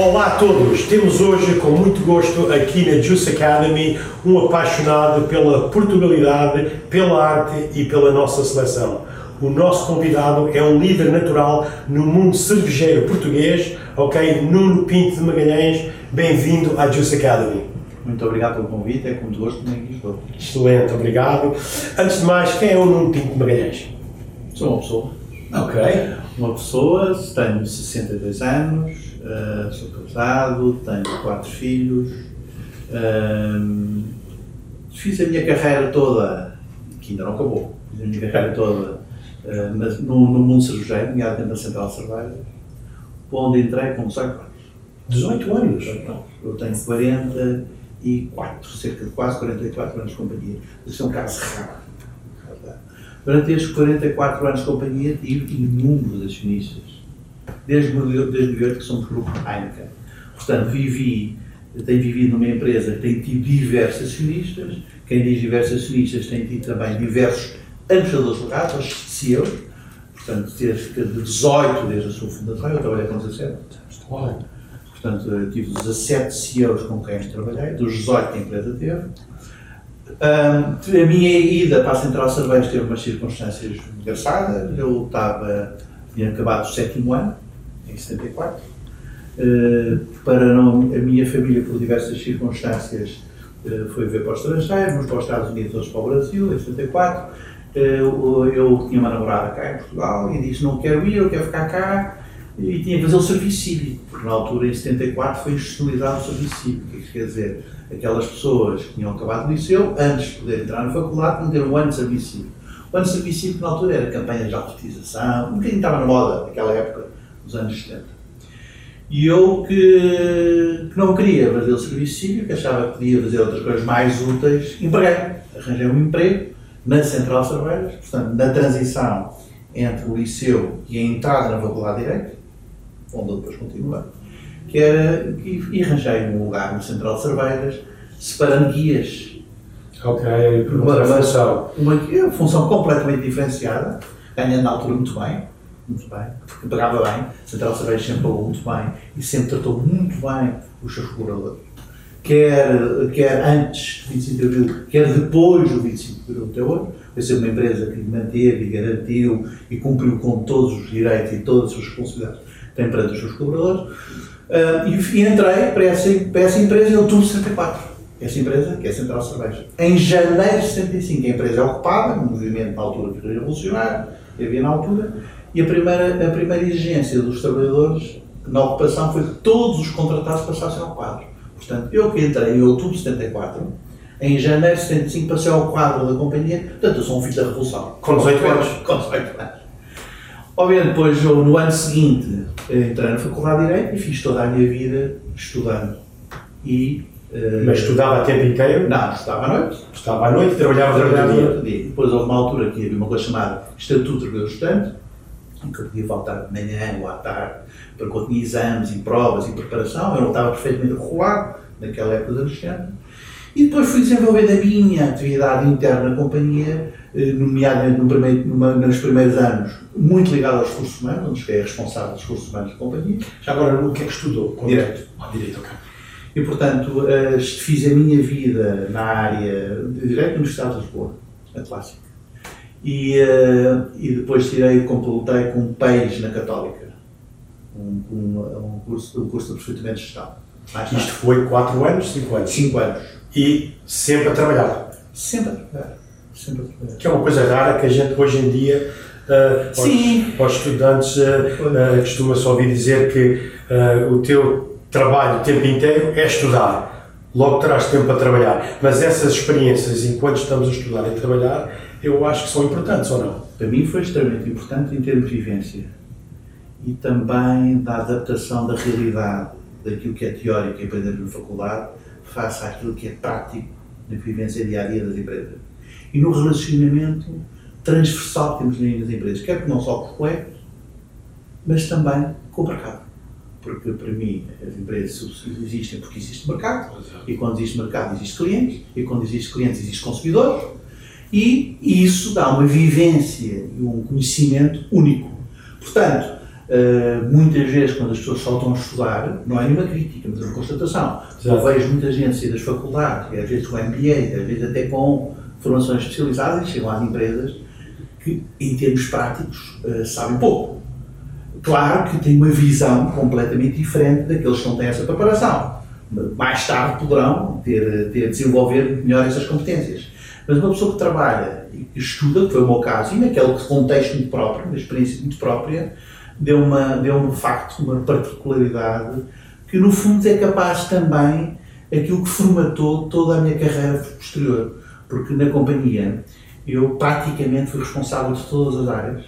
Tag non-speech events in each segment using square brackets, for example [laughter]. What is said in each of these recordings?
Olá a todos! Temos hoje, com muito gosto, aqui na Juice Academy, um apaixonado pela Portugalidade, pela arte e pela nossa seleção. O nosso convidado é um líder natural no mundo cervejeiro português, ok? Nuno Pinto de Magalhães, bem-vindo à Juice Academy. Muito obrigado pelo convite, é com muito gosto que aqui estou. Excelente, obrigado. Antes de mais, quem é o Nuno Pinto de Magalhães? Sou uma pessoa. Ok. Uma pessoa, tenho 62 anos, uh, sou casado, tenho quatro filhos, uh, fiz a minha carreira toda, que ainda não acabou, fiz a minha carreira toda uh, no, no, mundo cervejeiro, nomeadamente na Central Cerveja, onde entrei com 18 anos. 18 anos? Eu tenho 44, cerca de quase 44 anos de companhia. Isso é um caso raro. Durante estes 44 anos de companhia, tive inúmeros acionistas. Desde 2008 que somos grupo Heineken. Portanto, vivi, tenho vivido numa empresa que tem tido diversos acionistas. Quem diz diversos acionistas tem tido também diversos administradores legais, os CEOs. Portanto, cerca de 18 desde a sua fundação. Eu trabalhei com 17. Portanto, tive 17 CEOs com quem trabalhei, dos 18 que a empresa teve. A minha ida para a Central Cerveja teve umas circunstâncias engraçadas. Eu estava, tinha acabado o sétimo ano, em 74. Uh, para não, a minha família, por diversas circunstâncias, uh, foi ver para o estrangeiro, uns para os Estados Unidos, outros para o Brasil, em 74. Uh, eu, eu tinha uma namorada cá em Portugal e disse: Não quero ir, eu quero ficar cá. E tinha que fazer o serviço cívico, porque na altura, em 74, foi institucionalizado o serviço cívico. Que é quer dizer? Aquelas pessoas que tinham acabado o liceu, antes de poder entrar na faculdade, ter um ano de serviço cívico. O ano de serviço cívico, na altura, era campanhas de alfabetização, um bocadinho estava na moda naquela época, nos anos 70. E eu que, que não queria fazer o serviço cívico, achava que podia fazer outras coisas mais úteis, empreguei. Arranjei um emprego na Central Cervejas, portanto, na transição entre o liceu e a entrada na Faculdade de Direito, onde eu depois continuei, que era, e, e arranjei um lugar no Central de Cervejas, separando guias. Ok, por uma, função. Uma, uma função completamente diferenciada, ganhando na altura muito bem, muito bem, porque pagava bem, Central de Cervejas sempre pagou muito bem e sempre tratou muito bem os seus colaboradores. Quer, quer antes do 25 de Abril, quer depois do 25 de Abril até hoje, foi ser uma empresa que manteve e garantiu e cumpriu com todos os direitos e todas as responsabilidades tem perante os seus colaboradores. Uh, e, e, entrei para essa, para essa empresa em outubro de 74. Essa empresa, que é a Central Cerveja. Em janeiro de 75, a empresa é ocupada, um movimento na altura que revolucionário, havia na altura, e a primeira, a primeira exigência dos trabalhadores na ocupação foi que todos os contratados passassem ao quadro. Portanto, eu que entrei em outubro de 74, em janeiro de 75 passei ao quadro da companhia, portanto, eu sou um filho da Revolução. Com 18 anos? Com 18 anos. Obviamente, depois, no ano seguinte, entrei na Faculdade de Direito e fiz toda a minha vida estudando. E, uh, Mas estudava a tempo inteiro? Não, estudava à noite. Estava à noite, trabalhava durante o dia. Depois houve uma altura que havia uma coisa chamada Estatuto de Trabalhador Estudante, em que eu podia faltar de manhã ou à tarde, porque eu tinha exames e provas e preparação, eu não estava perfeitamente regulado naquela época anos 70. E depois fui desenvolvendo a minha atividade interna na companhia, eh, nomeadamente no primeiro, numa, nos primeiros anos, muito ligado aos recursos humanos, onde fiquei responsável dos recursos humanos da companhia. Já agora, o que é que estudou? Direito. Ah, direito, ok. E, portanto, uh, fiz a minha vida na área de Direito na Universidade de Lisboa, a clássica. E, uh, e depois tirei, completei com PEIS na Católica, um, um, um, curso, um curso de aperfeiçoamento de Gestão. Isto foi 4 anos, 5 anos? 5 anos. E sempre a trabalhar? Sempre a trabalhar. Sempre a trabalhar. Que é uma coisa rara que a gente hoje em dia Uh, Sim. Para os estudantes, uh, uh, costuma-se ouvir dizer que o teu trabalho o tempo inteiro é estudar. Logo terás tempo para trabalhar. Mas essas experiências, enquanto estamos a estudar e a trabalhar, eu acho que são importantes ou não? Para mim foi extremamente importante em termos de vivência e também da adaptação da realidade, daquilo que é teórico e aprendemos na faculdade, face àquilo que é prático na vivência dia a dia das empresas. E no relacionamento transversal que temos nas empresas, quer que não só com colegas, mas também com o mercado. porque para mim as empresas existem porque existe mercado, e quando existe mercado existe clientes, e quando existe clientes existe consumidores, e isso dá uma vivência e um conhecimento único. Portanto, Uh, muitas vezes, quando as pessoas estão a estudar, não é nenhuma crítica, mas é uma constatação. Eu vejo muita gente sair das faculdades, às vezes com MBA, às vezes até com formações especializadas, e chegam às empresas que, em termos práticos, uh, sabem pouco. Claro que têm uma visão completamente diferente daqueles que não têm essa preparação. Mais tarde poderão ter, ter desenvolver melhor essas competências. Mas uma pessoa que trabalha e que estuda, que foi o meu caso, e naquele contexto muito próprio, uma experiência muito própria, deu uma, deu de facto uma particularidade que no fundo é capaz também aquilo que formatou toda a minha carreira posterior. Porque na companhia eu praticamente fui responsável de todas as áreas.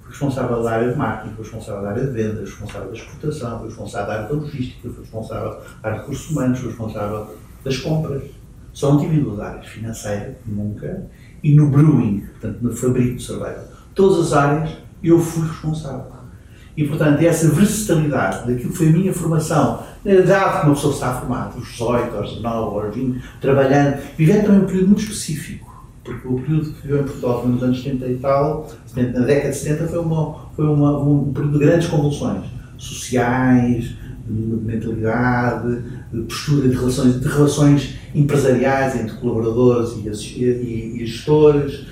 Fui responsável da área de marketing, fui responsável da área de vendas, fui responsável da exportação, fui responsável da área da logística, fui responsável da área de recursos humanos, fui responsável das compras. Só não tive duas áreas, financeira, nunca, e no brewing, portanto no fabrico de cerveja. Todas as áreas eu fui responsável. E, portanto, essa versatilidade daquilo que foi a minha formação, na idade que uma pessoa está formada, aos 18, aos 19, aos 20, trabalhando, vivendo também um período muito específico, porque o período que viveu em Portugal nos anos 70 e tal, na década de 70 foi, uma, foi uma, um período de grandes convulsões sociais, de mentalidade, de postura de relações, de relações empresariais entre colaboradores e, e, e gestores,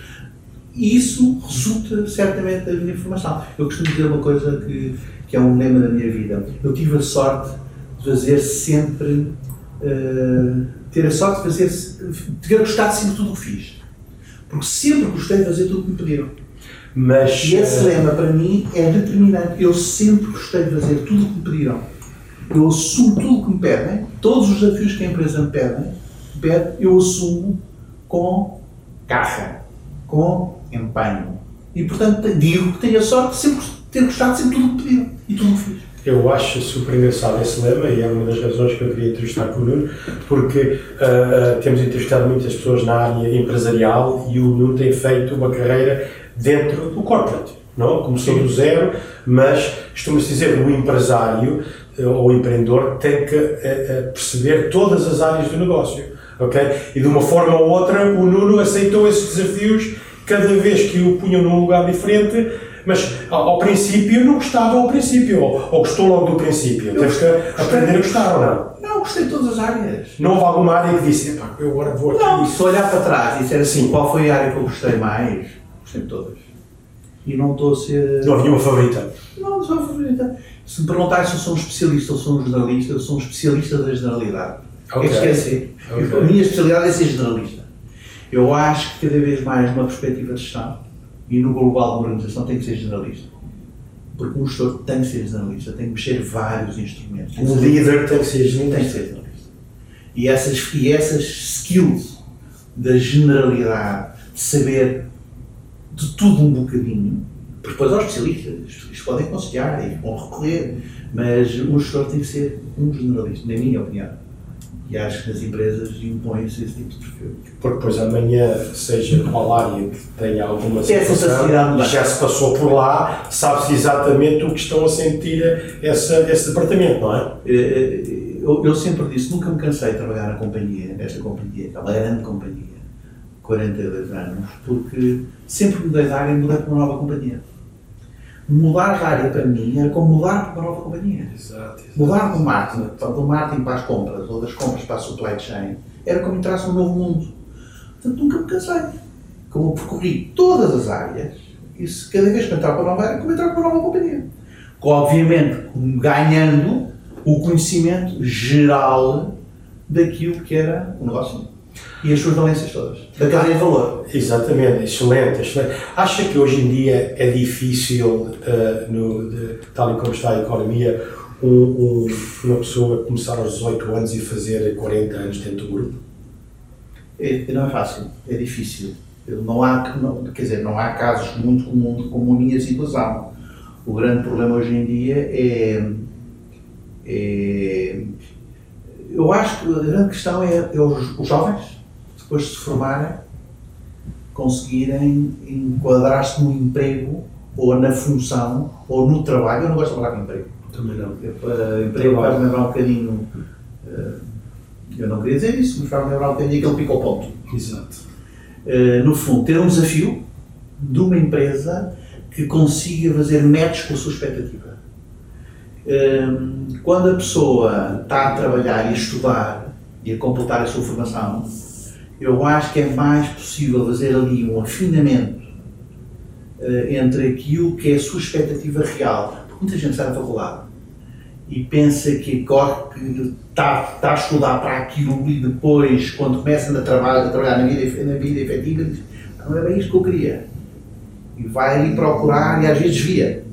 e isso resulta certamente da minha formação. Eu costumo dizer uma coisa que, que é um lema da minha vida. Eu tive a sorte de fazer sempre. Uh, ter a sorte de fazer. de ter gostado sempre de tudo o que fiz. Porque sempre gostei de fazer tudo o que me pediram. Mas, e esse uh... lema para mim é determinante. Eu sempre gostei de fazer tudo o que me pediram. Eu assumo tudo o que me pedem, todos os desafios que a empresa me pede, eu assumo com garra, com empenho. E, portanto, digo que tenho a sorte de sempre ter gostado sempre tudo o que pediram e tudo o que fiz. Eu acho super engraçado esse lema e é uma das razões que eu queria entrevistar com o Nuno, porque uh, temos entrevistado muitas pessoas na área empresarial e o Nuno tem feito uma carreira dentro do corporate. Não? Começou do zero, mas costuma-se dizer o empresário uh, ou o empreendedor tem que uh, perceber todas as áreas do negócio. Okay? E de uma forma ou outra, o Nuno aceitou esses desafios cada vez que o punham num lugar diferente, mas ao, ao princípio não gostava ao princípio, ou, ou gostou logo do princípio. Eu Tens que aprender a gostar ou não? Não, gostei de todas as áreas. Não houve alguma área que disse, eu agora vou aqui. Não, se olhar para trás e disser assim, qual foi a área que eu gostei mais, gostei de todas. E não estou a ser. Não havia uma favorita? Não, não sou uma favorita. Se me perguntares se eu sou um especialista ou sou um jornalista, eu sou um especialista da generalidade. Okay. É esquecer. Okay. A minha especialidade é ser generalista. Eu acho que cada vez mais, numa perspectiva de gestão e no global da organização, tem que ser generalista. Porque um gestor tem que ser generalista, tem que mexer vários instrumentos. O líder tem que ser generalista. Tem que ser generalista. E essas, e essas skills da generalidade, de saber de tudo um bocadinho, porque depois aos especialistas, eles podem aconselhar e vão recorrer, mas um gestor tem que ser um generalista, na minha opinião. E acho que nas empresas impõe-se esse tipo de perfil. Porque depois amanhã, seja qual área que tenha alguma situação, já se passou por lá, sabe-se exatamente o que estão a sentir essa, esse departamento, não é? Eh, eh, eu, eu, sempre disse, nunca me cansei de trabalhar na companhia, nesta companhia, aquela grande companhia, 42 anos, porque sempre mudei de área e mudei para uma nova companhia mudar de área para mim era como mudar para uma nova companhia. Exato, exato. Mudar do marketing, do marketing para as compras ou das compras para a supply chain era como entrasse num novo mundo. Portanto, nunca me cansei. Como percorri todas as áreas, e se cada vez que entrar para uma nova área, como entrar para uma nova companhia. Obviamente, ganhando o conhecimento geral daquilo que era o negócio e as suas valências todas. Da cadeia de valor. Exatamente, excelente, excelente. Acha que hoje em dia é difícil, uh, no, de, tal e como está a economia, um, um, uma pessoa começar aos 18 anos e fazer 40 anos dentro do grupo? É, não é fácil, é difícil. Não há, não, quer dizer, não há casos muito comuns como a minha situação. O grande problema hoje em dia é, é eu acho que a grande questão é, é os, os, jovens, depois de se formarem, conseguirem enquadrar-se no emprego, ou na função, ou no trabalho. Eu não gosto de falar de emprego. Também não. Uh, emprego faz lembrar um bocadinho. Uh, eu não queria dizer isso, mas faz lembrar um bocadinho aquele pico ao ponto. Exato. Uh, no fundo, ter um desafio de uma empresa que consiga fazer match com a sua expectativa. Uh, quando a pessoa está a trabalhar e a estudar e a completar a sua formação, eu acho que é mais possível fazer ali um afinamento uh, entre aquilo que é a sua expectativa real. Porque muita gente sai da faculdade e pensa que está, está a estudar para aquilo e depois, quando começa a trabalhar, a trabalhar na vida, na vida efetiva, diz, não é bem isto que eu queria. E vai ali procurar e às vezes desvia.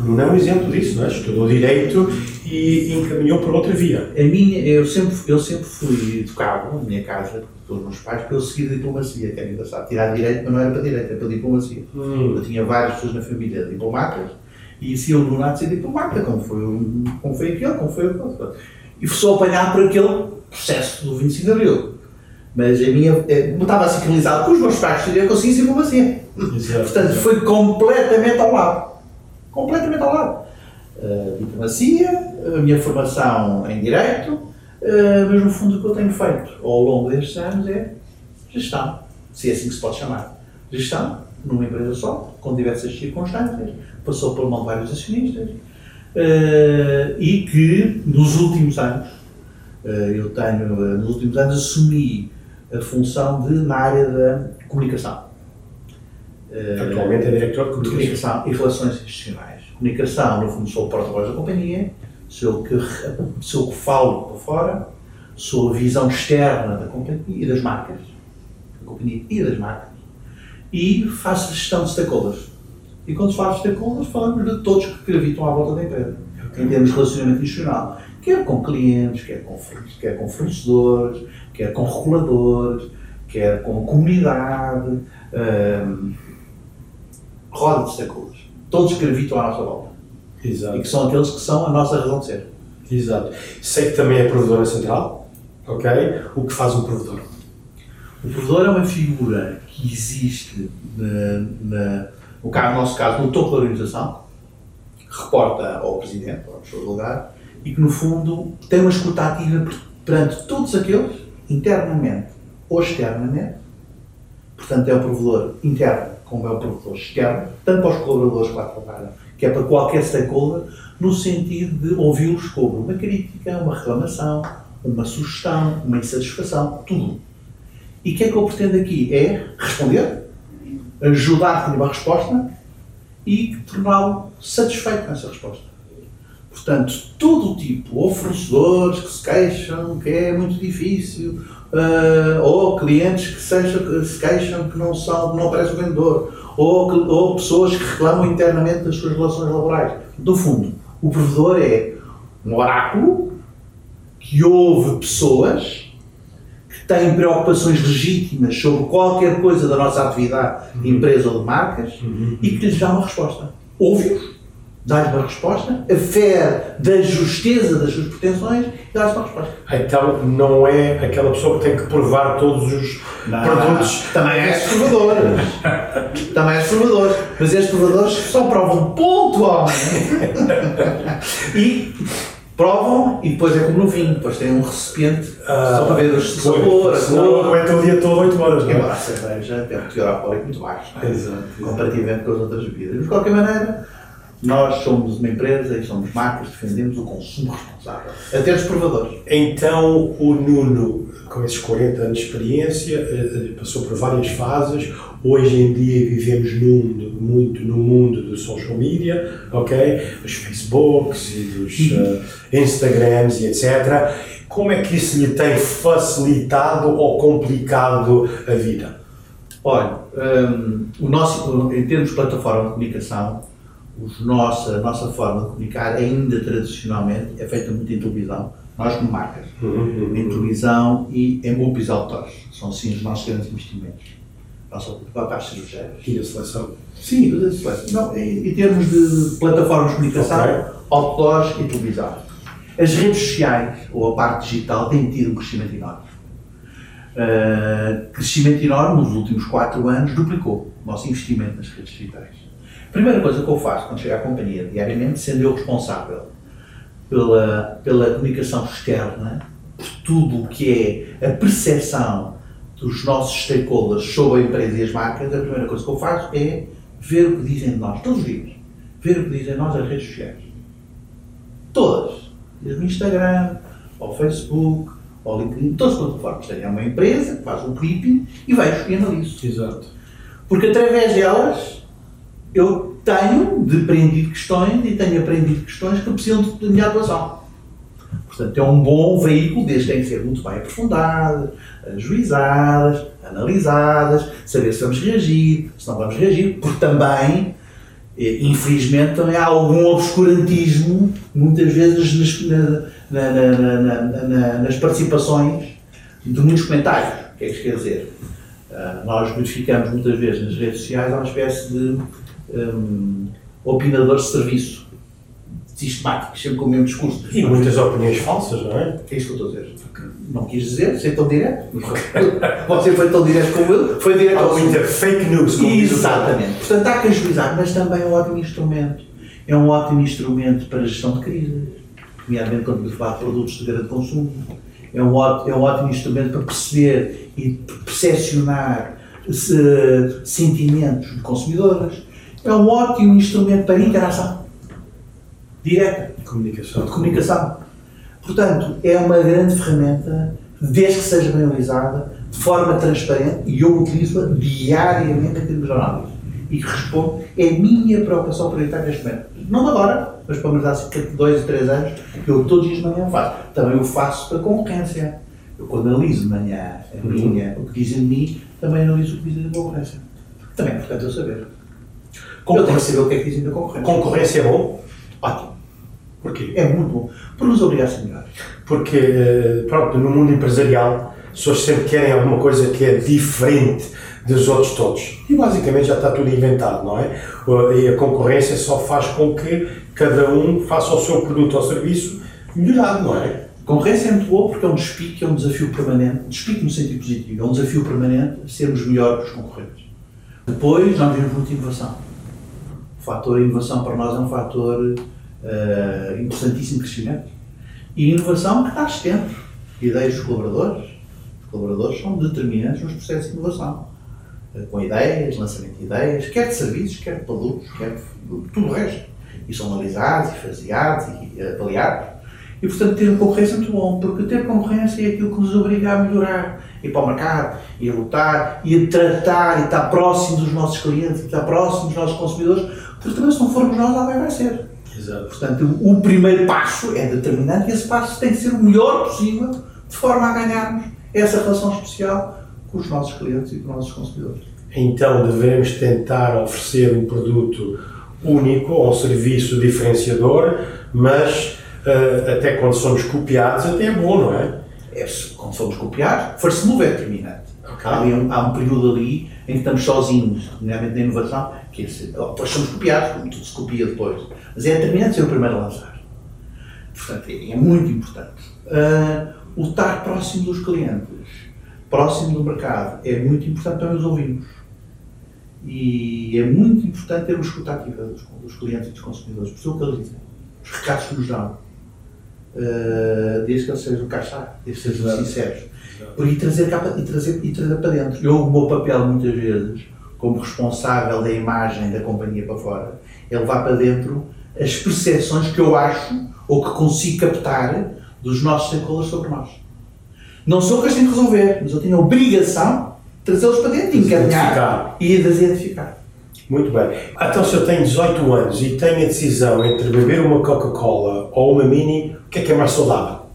Não é um exemplo disso, não é? Estudou Direito e encaminhou por outra via. A minha, eu, sempre, eu sempre fui educado, na minha casa, pelos meus pais, para eu seguir a diplomacia, que era engraçado. Tirar Direito, mas não era para Direito, era para Diplomacia. Hum. Eu tinha várias pessoas na família diplomatas e se eu do nada ser diplomata, como foi, como foi aquele, como foi o E sou apanhado por aquele processo do 25 de Abril. Mas a minha, eh, estava sincronizado com os meus pais, que eu consegui diplomacia. Portanto, foi completamente ao lado. Completamente ao lado. Uh, diplomacia, a minha formação em Direito, uh, mas no fundo o que eu tenho feito ao longo destes anos é gestão, se é assim que se pode chamar. Gestão numa empresa só, com diversas circunstâncias, passou por mão de vários acionistas uh, e que nos últimos anos, eu tenho, nos últimos anos assumi a função de na área da comunicação. Atualmente é diretor de comunicação. e relações institucionais. Comunicação, no fundo, sou o porta-voz da companhia, sou o que, sou o que falo para fora, sou a visão externa da companhia e das marcas, da companhia e das marcas, e faço gestão de stakeholders. E quando se fala de stakeholders, falamos de todos que gravitam à volta da empresa, okay. em termos de relacionamento institucional. Quer com clientes, quer com, quer com fornecedores, quer com reguladores, quer com comunidade, um, roda de stakeholders. Todos que gravitam à nossa volta. Exato. E que são aqueles que são a nossa razão de ser. Exato. Sei que também é provedora central, ok? O que faz um provedor? O provedor é uma figura que existe na, no, caso, no nosso caso, no topo da organização, reporta ao Presidente, ao professor lugar, e que, no fundo, tem uma escuta ativa perante todos aqueles, internamente ou externamente, portanto, é o provedor interno como é o provedor externo, tanto para os colaboradores que lá trabalham, que é para qualquer stakeholder, no sentido de ouvi-los sobre uma crítica, uma reclamação, uma sugestão, uma insatisfação, tudo. E o que é que eu pretendo aqui? É responder, ajudar a ter uma resposta e torná-lo satisfeito com essa resposta. Portanto, todo o tipo, ou fornecedores que se queixam que é muito difícil, uh, ou clientes que se, se queixam que não, são, não aparece o vendedor, ou, ou pessoas que reclamam internamente das suas relações laborais. No fundo, o provedor é um oráculo que ouve pessoas têm preocupações legítimas sobre qualquer coisa da nossa atividade de empresa ou de marcas uhum. e que lhes dá uma resposta. Ouve-os, dá-lhes uma resposta, a fé da justeza das suas pretensões e dá-lhes uma resposta. Então não é aquela pessoa que tem que provar todos os não, produtos. Também é provadores. também é provadores. Mas estes provadores só provam pontualmente. e provam e depois é como no vinho, depois tem um recipiente ah, só para ver o sabor, a cor. aguenta o dia todo 8 horas, não é? Embora a cerveja tem um teor alcoólico muito baixo, é? Exato, comparativamente com as outras bebidas. Mas de qualquer maneira, nós somos uma empresa e somos marcas, defendemos o consumo responsável, até os provadores. Então o Nuno, com esses 40 anos de experiência, eh, eh, passou por várias fases. Hoje em dia vivemos num, muito no mundo do social media, ok? Os Facebooks e os uh, Instagrams e etc. Como é que isso lhe tem facilitado ou complicado a vida? Olha, um, o nosso, em termos de plataforma de comunicação, os nossa, a nossa forma de comunicar, ainda tradicionalmente, é feita muito em televisão, nós como marcas, uhum, em televisão e em grupos outdoors. São sim os nossos grandes investimentos. Nossa para as cirurgias. E a seleção? Sim, a seleção. Não, em, em, termos de plataformas de comunicação, okay. outdoors e televisão. As redes sociais, ou a parte digital, têm tido um crescimento enorme. Uh, crescimento enorme nos últimos 4 anos duplicou o nosso investimento nas redes digitais. A primeira coisa que eu faço quando chego à companhia diariamente, sendo eu responsável pela, pela comunicação externa, por tudo o que é a percepção dos nossos stakeholders sobre a empresa e as marcas, a primeira coisa que eu faço é ver o que dizem de nós, todos os dias. Ver o que dizem de nós as redes sociais. Todas. Desde o Instagram, ao Facebook, ao LinkedIn, todas as plataformas. Tem uma empresa que faz um clipping e vejo e analiso. Exato. Porque através delas eu tenho depreendido questões e tenho aprendido questões que precisam de, de minha atuação. Portanto, é um bom veículo, desde que tem que ser muito bem aprofundadas, ajuizadas, analisadas, saber se vamos reagir, se não vamos reagir, porque também, eh, infelizmente, também há algum obscurantismo, muitas vezes nas, na, na, na, nas participações de muitos comentários. O que é que isto quer dizer? Uh, nós verificamos muitas vezes nas redes sociais uma espécie de um, opinadores de serviço sistemáticos, sempre com o mesmo discurso. E muitas opiniões falsas, não é? É isso que eu estou a dizer. Não quis dizer, ser tão direto. Você foi tão direto como eu, foi direto Há ao muita fake news, como diz Exatamente. Portanto, há que ajuizar, mas também é um ótimo instrumento. É um ótimo instrumento para a gestão de crises, nomeadamente quando se fala de produtos de grande consumo. É um ótimo, é um ótimo instrumento para perceber e percepcionar se, sentimentos de consumidores. É um ótimo instrumento para interação direta Comunicação. de comunicação. Portanto, é uma grande ferramenta, desde que seja bem utilizada, de forma transparente, e eu utilizo-a diariamente em termos de análise. E respondo, é a minha preocupação prioritária neste momento. Não de agora, mas para me dar cerca de dois ou três anos, eu todos os dias de manhã faço. Também o faço para concorrência. Eu quando analiso de manhã a minha, o que dizem de mim, também analiso o que dizem da concorrência. Também é importante eu saber. Eu tenho que saber o que é que dizem da concorrência. Concorrência é bom? Ótimo. Porquê? É muito bom. Por nos obrigar a ser melhores. Porque, pronto, no mundo empresarial, as pessoas sempre querem alguma coisa que é diferente dos outros todos. E basicamente já está tudo inventado, não é? E a concorrência só faz com que cada um faça o seu produto ou serviço melhorado, não é? Concorrência é muito boa porque é um despique, é um desafio permanente, despique no sentido positivo, é um desafio permanente sermos melhores que os concorrentes. Depois, nós vimos muita inovação. Fator inovação para nós é um fator uh, importantíssimo de crescimento. E inovação que está sempre. Ideias dos colaboradores. Os colaboradores são determinantes nos processos de inovação. Uh, com ideias, lançamento de ideias, quer de serviços, quer de produtos, quer de tudo o resto. E são analisados, e faseados, e avaliados. E, portanto, ter concorrência é muito bom, porque ter concorrência é aquilo que nos obriga a melhorar, ir para o mercado, e a lutar, e a tratar, e estar próximo dos nossos clientes, estar próximo dos nossos consumidores, porque também se não formos nós, alguém vai ser. Exato. Portanto, o primeiro passo é determinante e esse passo tem que ser o melhor possível, de forma a ganharmos essa relação especial com os nossos clientes e com os nossos consumidores. Então devemos tentar oferecer um produto único ou um serviço diferenciador, mas até quando somos copiados, até é bom, não é? é quando somos copiados, first move é determinante. Okay. Há, um, há um período ali em que estamos sozinhos, nomeadamente na inovação, que é, depois somos copiados, como tudo se copia depois. Mas é determinante ser o primeiro a lançar. Portanto, é, é muito importante. Uh, o estar próximo dos clientes, próximo do mercado, é muito importante para nos ouvirmos. E é muito importante termos escuta ativa dos, dos clientes e dos consumidores, perceber o que eles dizem, os recados que nos dão. Uh, desde que eles sejam caixa, desde que sejam sinceros. E trazer, cá, e, trazer, e trazer para dentro. Eu, o meu papel, muitas vezes, como responsável da imagem da companhia para fora, é levar para dentro as percepções que eu acho ou que consigo captar dos nossos stakeholders sobre nós. Não sou que as tenho que resolver, mas eu tenho a obrigação de trazê-los para dentro, de encaminhar e de as identificar. Muito bem. Então, se eu tenho 18 anos e tenho a decisão entre beber uma Coca-Cola ou uma Mini, o que é que é mais saudável?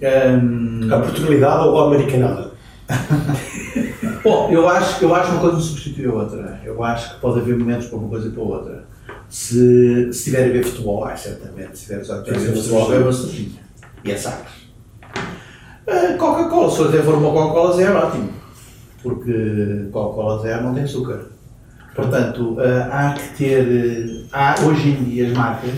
Um... A Portugalidade ou a Americanada? [laughs] Bom, eu acho, eu acho que uma coisa não substitui a outra. Eu acho que pode haver momentos para uma coisa e para outra. Se, estiver a ver futebol, ah, certamente, se estiver a ver futebol, é uma cervejinha. E é sagres. Coca-Cola, se até for uma Coca-Cola zero, ótimo. Porque Coca-Cola zero não tem açúcar. Portanto, há que ter. Há, hoje em dia, as marcas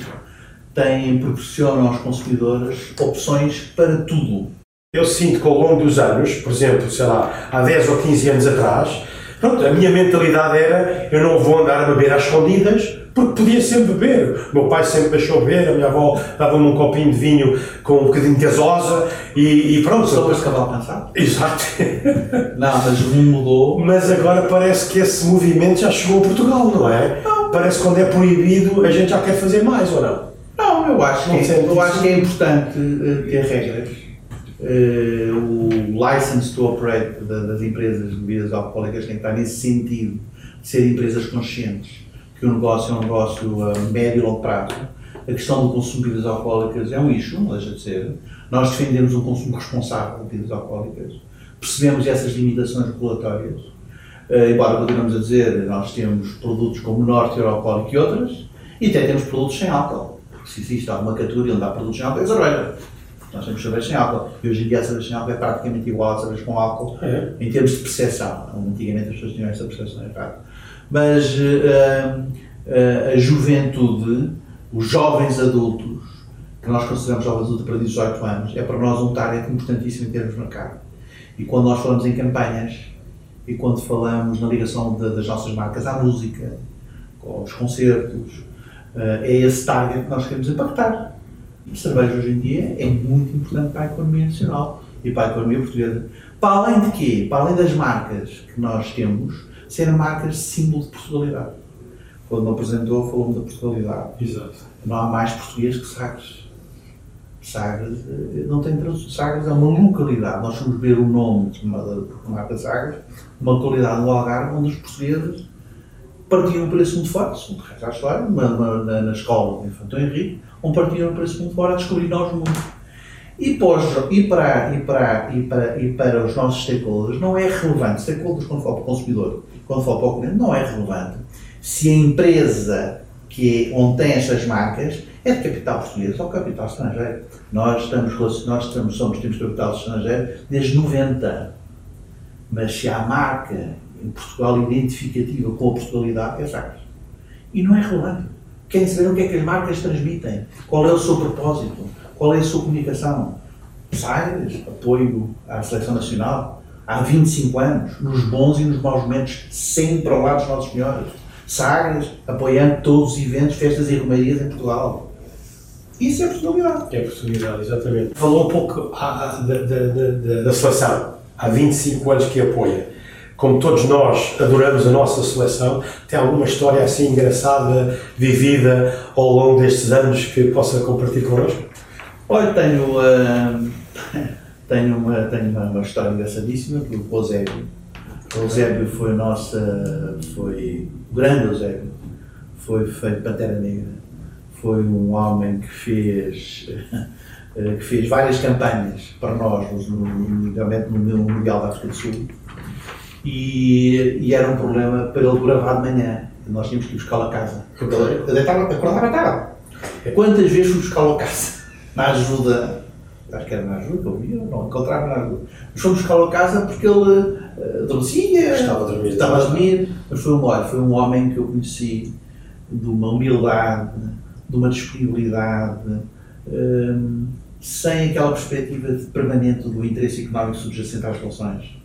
têm, proporcionam aos consumidores opções para tudo. Eu sinto que ao longo dos anos, por exemplo, sei lá, há 10 ou 15 anos atrás, Pronto, a minha mentalidade era: eu não vou andar a beber às escondidas, porque podia sempre beber. O meu pai sempre deixou beber, a minha avó dava-me um copinho de vinho com um bocadinho de gasosa e, e pronto. Só para esse cavalo cansado? Exato. [laughs] Não, mas o mundo mudou. Mas agora parece que esse movimento já chegou a Portugal, não é? Parece que quando é proibido a gente já quer fazer mais, ou não? Não, eu acho Não que, sente eu acho que é importante eh, ter regras. Eh, o license to operate da- das empresas de bebidas alcoólicas tem que estar nesse sentido de ser empresas conscientes, que o negócio é um negócio a médio e longo prazo. A questão do consumo de bebidas alcoólicas é um issue, não deixa de ser. Nós defendemos um consumo responsável de bebidas alcoólicas, percebemos essas limitações regulatórias. Eh, embora continuamos a dizer, nós temos produtos com menor teor alcoólico que outras, e até temos produtos sem álcool. Se existe alguma categoria onde há produtos sem álcool, é. Nós temos cerveja sem álcool. E hoje em dia a cerveja sem álcool é praticamente igual à cerveja com álcool, É. em termos de percepção. Antigamente as pessoas tinham essa percepção errada. Mas eh, eh, a juventude, os jovens adultos, que nós consideramos jovens adultos para 18 anos, é para nós um target importantíssimo em termos de mercado. E quando nós falamos em campanhas, e quando falamos na ligação da- das nossas marcas à música, aos concertos, eh, é esse target que nós queremos impactar. A cerveja hoje em dia é muito importante para a economia nacional e para a economia portuguesa. Para além de quê? Para além das marcas que nós temos, serem marcas símbolo de Portugalidade. Quando me apresentou, falou-me da Portugalidade. Exato. Não há mais português que Sagres. Sagres eh, não tem tradução. Sagres é uma localidade. Nós fomos ver o nome de uma, da marca Sagres, uma localidade no Algarve onde os portugueses partiam para esse mundo fora, segundo a história, numa- na, na escola de Infanto Henrique, onde partiram para esse mundo fora a descobrir novos mundos. E, para, e, para, e, para, e, para, e para os nossos stakeholders não é relevante, stakeholders quando fala para o consumidor, quando fala para o cliente, não é relevante se a empresa que é, onde tem estas marcas é de capital português ou capital estrangeiro. Nós estamos, nós estamos, somos, temos capital estrangeiro desde 90. Mas se há marca em Portugal identificativa com a Portugalidade, é Sagres. E não é relevante. Querem saber o que é que as marcas transmitem, qual é o seu propósito, qual é a sua comunicação. Sagres, apoio à seleção nacional, há 25 anos, nos bons e nos maus momentos, sempre ao lado dos nossos senhores. Sagres, apoiando todos os eventos, festas e romarias em Portugal. Isso é Portugalidade. É oportunidade, exatamente. Falou um pouco ah, ah, da- da seleção. Há 25 anos que apoia. Como todos nós adoramos a nossa seleção, tem alguma história assim engraçada, vivida ao longo destes anos que possa compartilhar connosco? Olha, tenho, ah, [laughs] tenho, uma, tenho uma, uma história engraçadíssima do Eusébio. O Eusébio foi a nossa, foi o grande Eusébio, foi feito Pantera Negra, foi um homem que fez, [laughs] que fez várias campanhas para nós, no, nomeadamente no Mundial da África do Sul, e, e era um problema para ele gravar de manhã, nós tínhamos que ir buscá-lo a casa, porque ele deitava, acordava tarde. Quantas vezes fui buscá-lo a casa? Na ajuda, acho que era na ajuda, eu via, não encontrava na ajuda. Mas fomos buscá-lo a casa porque ele eh, adormecia, Estava a dormir. estava a dormir, mas foi um, olha, foi um homem que eu conheci de uma humildade, de uma disponibilidade, hum, sem aquela perspectiva de permanente do interesse económico subjacente às relações.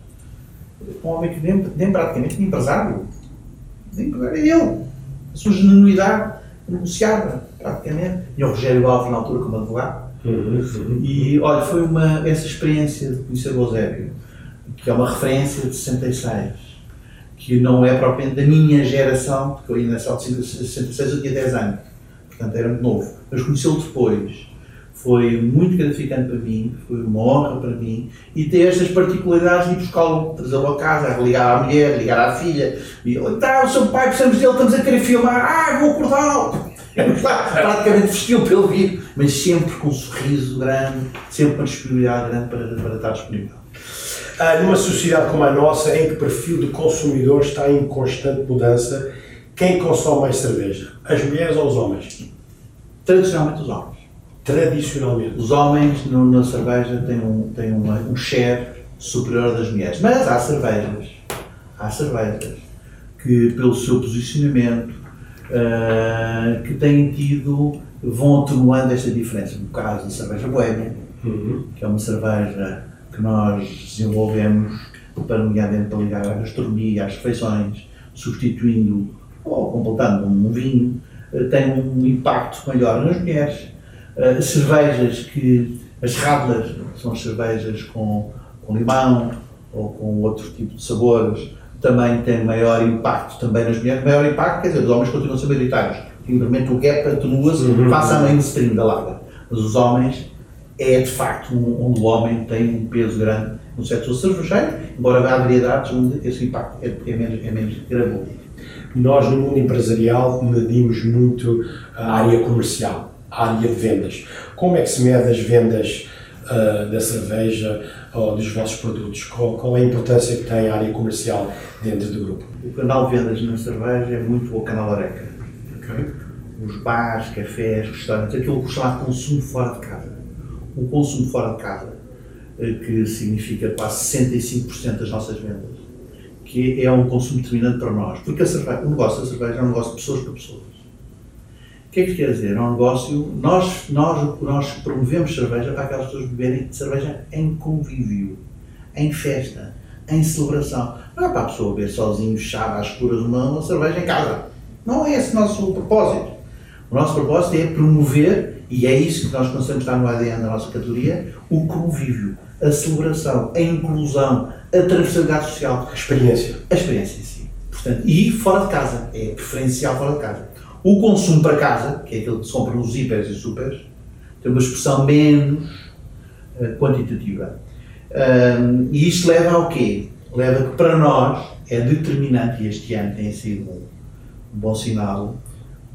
Um homem que nem, nem praticamente nem empresário, nem empresário, é ele. A sua genuinidade negociava, praticamente. E o Rogério Alves, na altura, como advogado. Uhum, uhum. E olha, foi uma, essa experiência de conhecer o Eusébio, que é uma referência de 66, que não é propriamente da minha geração, porque eu ainda só de 66 eu tinha 10 anos, portanto era muito novo, mas conhecê-lo depois foi muito gratificante para mim, foi uma honra para mim, e ter estas particularidades de buscá-lo, trazê-lo a casa, ligar à mulher, ligar à filha, e tá, o seu pai, precisamos dele, estamos a querer filmar, ah, vou acordá-lo. [laughs] Praticamente vestiu pelo vir, mas sempre com um sorriso grande, sempre com uma disponibilidade grande para, para estar disponível. Ah, numa sociedade como a nossa, em que o perfil do consumidor está em constante mudança, quem consome mais cerveja? As mulheres ou os homens? Tradicionalmente os homens. Tradicionalmente. Os homens no- na cerveja têm um, têm uma, um share superior das mulheres. Mas há cervejas, há cervejas que pelo seu posicionamento ah, que têm tido, vão atenuando esta diferença. No caso da cerveja boêmia, Uhum. que é uma cerveja que nós desenvolvemos para, nomeadamente, para ligar à gastronomia, às refeições, substituindo ou completando um vinho, uh, tem um impacto maior nas mulheres. Uh, cervejas que, as radlers, são as cervejas com, com limão ou com outro tipo de sabores, também têm maior impacto também nas mulheres. Maior impacto, quer dizer, os homens continuam a ser maioritários. Simplesmente o gap atenua-se uhum. face à mainstream da larga. Mas os homens, é de facto onde o homem tem um peso grande no setor cervejeiro, embora haja variedades onde esse impacto é, é menos, é menos gravoso. Nós, no mundo empresarial, medimos muito a área comercial, a área de vendas. Como é que se mede as vendas uh, da cerveja ou dos vossos produtos? Qual, qual, é a importância que tem a área comercial dentro do grupo? O canal de vendas na cerveja é muito o canal Oreca. Okay. Os bares, cafés, restaurantes, aquilo que chama consumo fora de casa. O consumo fora de casa que significa quase 65% das nossas vendas, que é um consumo determinante para nós. Porque cerveja, o negócio da cerveja é um negócio de pessoas para pessoas. O que é que quer dizer? É um negócio. Nós, nós, nós promovemos cerveja para aquelas pessoas beberem cerveja em convívio, em festa, em celebração. Não é para a pessoa beber sozinho, fechada, às escuras, uma, uma cerveja em casa. Não é esse o nosso propósito. O nosso propósito é promover, e é isso que nós conseguimos estar no ADN da nossa categoria, o convívio a celebração, a inclusão, a transversalidade social. A experiência. A experiência em si. Portanto, e fora de casa, é preferencial fora de casa. O consumo para casa, que é aquele que se compra nos hipers e supers, tem uma expressão menos uh, quantitativa. Um, e isto leva ao quê? Leva que para nós é determinante, e este ano tem sido um, bom sinal,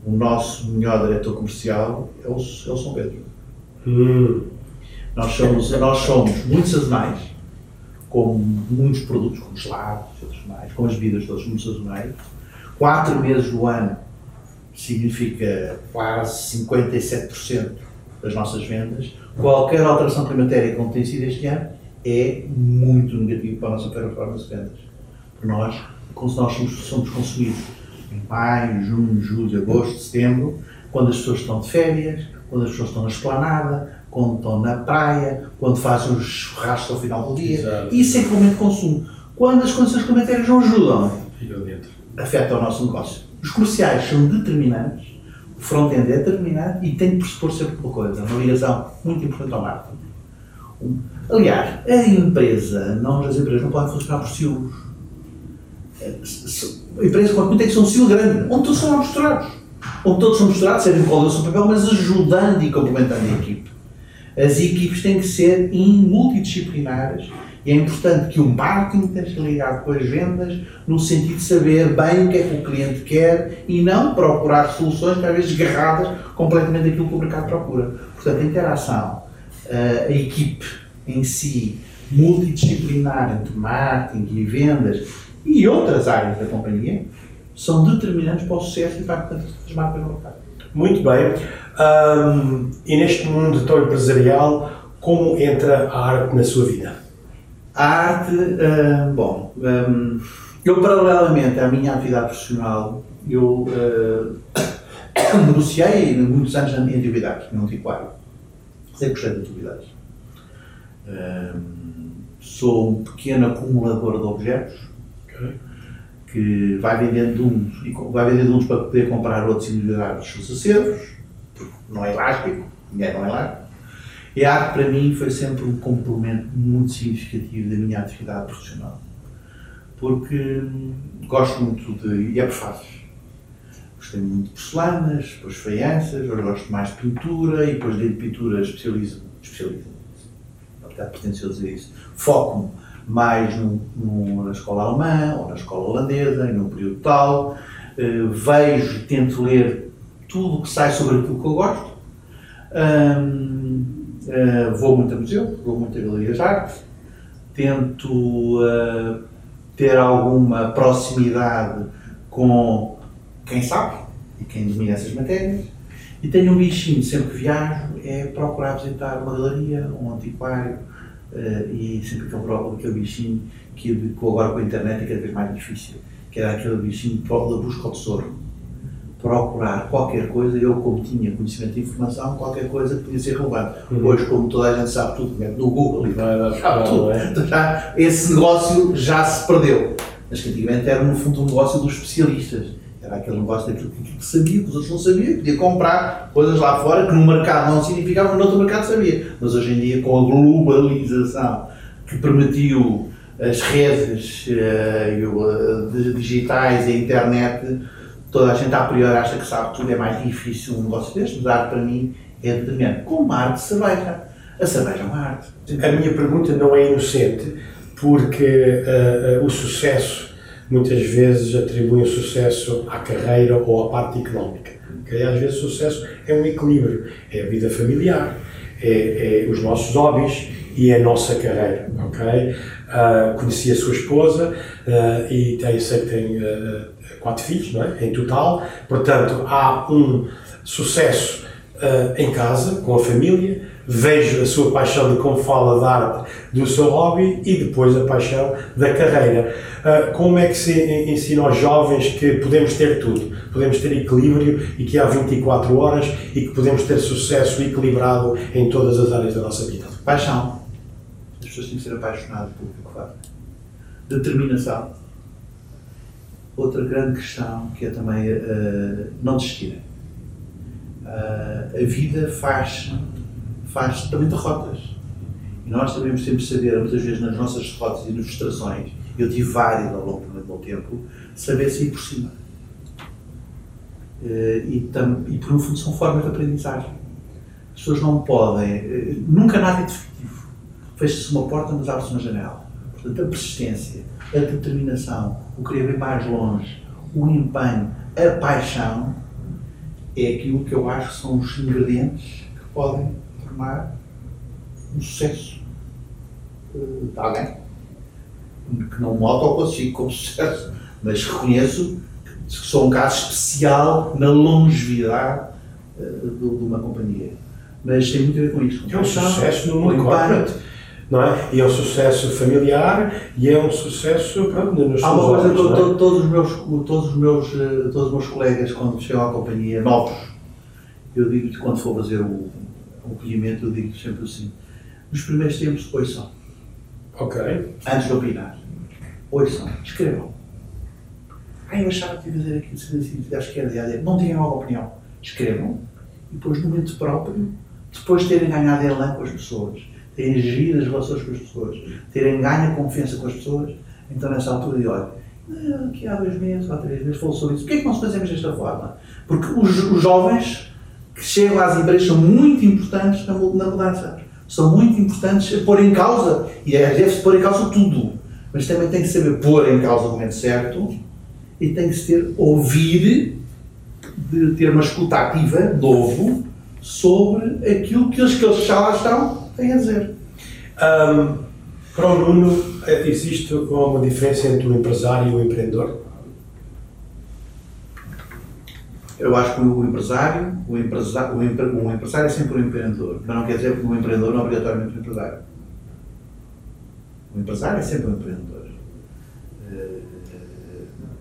o nosso melhor diretor comercial é o, é o São Pedro. Hum. Nós somos, nós somos muito sazonais, como muitos produtos, como gelados, outros mais, como as bebidas todas muito sazonais. Quatro meses do ano significa quase 57% das nossas vendas. Qualquer alteração climatéria como tem sido este ano é muito negativo para a nossa performance de vendas. Por nós, nós somos, somos consumidos em maio, junho, julho, agosto, setembro, quando as pessoas estão de férias, quando as pessoas estão na esplanada, quando estão na praia, quando fazem os churrascos ao final do dia. Exato. Isso é de consumo. Quando as condições climatéricas não ajudam, afeta o nosso negócio. Os comerciais são determinantes, o front-end é determinante e tem que pressupor sempre uma coisa, uma ligação muito importante ao marketing. Aliás, a empresa, não, as empresas não podem funcionar por silos. A empresa, quando tem que ser um silo grande, onde todos são misturados. Onde todos são misturados, serem qual é o seu papel, mas ajudando e complementando a equipe. As equipes têm que ser multidisciplinares e é importante que o marketing esteja ligado com as vendas, no sentido de saber bem o que é que o cliente quer e não procurar soluções que às vezes garradas completamente daquilo que o mercado procura. Portanto, a interação, eh, a equipe em si, multidisciplinar entre marketing e vendas e outras áreas da companhia, são determinantes para o sucesso e para a das marcas no mercado. Muito bem. Um, e neste mundo tão empresarial, como entra a arte na sua vida? A arte, uh, bom, um, eu paralelamente à minha atividade profissional, eu uh, [coughs] negociei muitos anos em antiguidades, no antiquário. Sempre gostei de antiguidades. Um, sou um pequeno acumulador de objetos. Que vai vendendo uns, e vai vendendo uns para poder comprar outros e melhorar os seus acervos, porque não é elástico, dinheiro não é elástico. E a arte para mim foi sempre um complemento muito significativo da minha atividade profissional. Porque gosto muito de. e é fases. Gostei muito de porcelanas, depois faianças, agora gosto mais de pintura e depois de pintura especializo. especializo. Não é pretencioso dizer isso. Foco-me mais no, no, na escola alemã ou na escola holandesa, em um período tal. Uh, vejo, tento ler tudo o que sai sobre aquilo que eu gosto. Um, uh, vou muito a museu, vou muito a galerias de arte. Tento uh, ter alguma proximidade com quem sabe e quem domina essas matérias. E tenho um bichinho, sempre que viajo, é procurar visitar uma galeria, um antiquário, Uh, e sempre aquele, aquele bichinho que, que agora com a internet é cada vez mais difícil, que era aquele bichinho da busca ao tesouro. Procurar qualquer coisa, eu como tinha conhecimento de informação, qualquer coisa podia ser relevante. Uhum. Hoje, como toda a gente sabe tudo, mete no Google e Vai tudo. é? Então, já, esse negócio já se perdeu. Mas que antigamente era no fundo um negócio dos especialistas. Era aquele negócio daquilo que que sabia, que os outros não sabiam, podia comprar coisas lá fora que no mercado não significavam, que no outro mercado sabia. Mas hoje em dia, com a globalização que permitiu as redes de- digitais e a internet, toda a gente a priori acha que sabe tudo, é mais difícil um negócio deste, mas arte para mim é determinante. Como a arte cerveja. A cerveja é uma arte. A minha pergunta não é inocente, porque ah, ah, o sucesso, muitas vezes atribuem o sucesso à carreira ou à parte económica. Que às vezes o sucesso é um equilíbrio, é a vida familiar, é, é os nossos hobbies e é a nossa carreira, ok? Ah, conheci a sua esposa ah, e tem, sei que tem ah, quatro filhos, não é? Em total, portanto há um sucesso ah, em casa, com a família, vejo a sua paixão de como fala da arte do seu hobby e depois a paixão da carreira. Ah, como é que se en- ensina aos jovens que podemos ter tudo? Podemos ter equilíbrio e que há 24 horas e que podemos ter sucesso equilibrado em todas as áreas da nossa vida? Paixão. As pessoas têm que ser apaixonadas pelo que fazem. Determinação. Outra grande questão que é também eh, não desistirem. Ah, a vida faz, faz também derrotas. E nós devemos sempre saber, muitas vezes nas nossas derrotas e nas frustrações, eu tive várias ao longo do meu tempo, saber sair por cima. Eh, e, tam, e por um fundo são formas de aprendizagem. As pessoas não podem, eh, nunca nada é definitivo. Fecha-se uma porta, mas abre-se uma janela. Portanto, a persistência, a determinação, o querer ir mais longe, o empenho, a paixão, é aquilo que eu acho que são os ingredientes que podem tornar um sucesso eh, de alguém. Que não me autoclassifico como [laughs] sucesso, mas reconheço que sou um caso especial na longevidade eh, de uma companhia. Mas tem muito a ver com com É um sucesso no com mundo empenho. Não é? E é um sucesso familiar e é um sucesso, pronto, nos Há uma coisa que olhos, é? to- todos, os meus, todos, os meus, eh, todos os meus colegas, quando chegam à companhia, novos, eu digo-lhes, quando for fazer o, o acolhimento, eu digo sempre assim: nos primeiros tempos, ouçam, Ok. antes de opinar, ouçam, escrevam. Ah, eu achava que ia fazer aquilo, se assim, à esquerda e à direita. Não tenham alguma opinião. Escrevam. E depois, no momento próprio, depois de terem ganhado elan com as pessoas, gerido as relações com as pessoas, terem ganho a confiança com as pessoas, então nessa altura digo, olha, "Ah, aqui há dois meses, há três meses, falou sobre isso. Porquê é que nós fazemos desta forma? Porque os, os jovens que chegam às empresas são muito importantes na, na mudança. São muito importantes a pôr em causa, e é, deve-se pôr em causa tudo, mas também tem que saber pôr em causa o momento certo e tem que se ter, ouvir, de ter uma escuta ativa, de ovo, sobre aquilo que eles que eles já lá estão têm a dizer. Ahm, para o Nuno, eh, existe alguma diferença entre o empresário e o empreendedor? Eu acho que o empresário, o empresário, o, empre, o empresário é sempre um empreendedor, mas não quer dizer que o empreendedor não é obrigatoriamente um empresário. O empresário é sempre um empreendedor. Eh,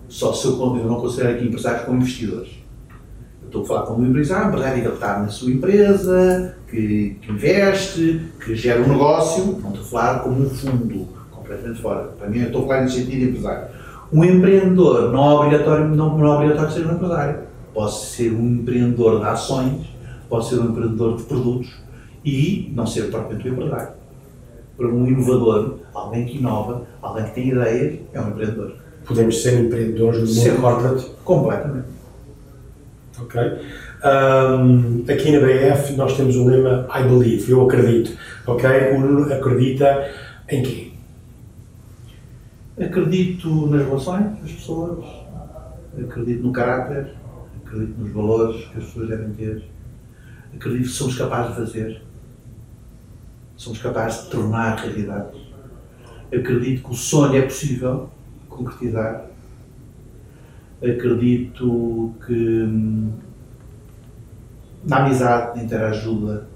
Só se eu, eu não considero aqui empresários como investidores. Eu estou a falar como um empresário, um empresário que está na sua empresa, que, que investe, que gera um negócio, não estou a falar como um fundo, completamente fora. Para mim, eu estou a falar nesse sentido de empresário. Um empreendedor não é obrigatório, não, não é obrigatório ser um empresário. Posso ser um empreendedor de ações, posso ser um empreendedor de produtos e não ser propriamente um empresário. Para um inovador, alguém que inova, alguém que tem ideias, é um empreendedor. Podemos ser empreendedores do mundo corporate? Completamente. Ok. Ahm, aqui na BF nós temos o lema I believe, eu acredito. Ok? O Nuno acredita em quê? Acredito nas relações das pessoas, acredito no caráter, acredito nos valores que as pessoas devem ter, acredito que somos capazes de fazer, somos capazes de tornar realidade. Acredito que o sonho é possível concretizar. Acredito que hum, na amizade, na interajuda,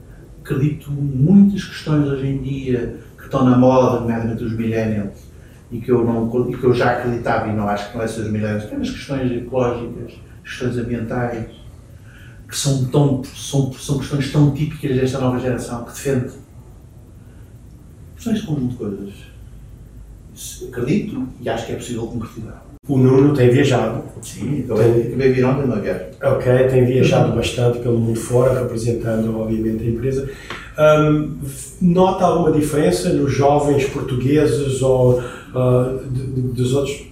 acredito muitas questões hoje em dia que estão na moda, nomeadamente os millennials, e que eu, não, e que eu já acreditava e não acho que não é essas millennials, apenas questões ecológicas, questões ambientais, que são, tão, são, são questões tão típicas desta nova geração que defende. São este conjunto de coisas. Acredito e acho que é possível concretizar. O Nuno tem viajado. Sim, acabei, acabei de viagem. Ok, tem viajado bastante pelo mundo fora, representando, obviamente, a empresa. Hum, nota alguma diferença nos jovens portugueses ou uh, de- de- dos outros?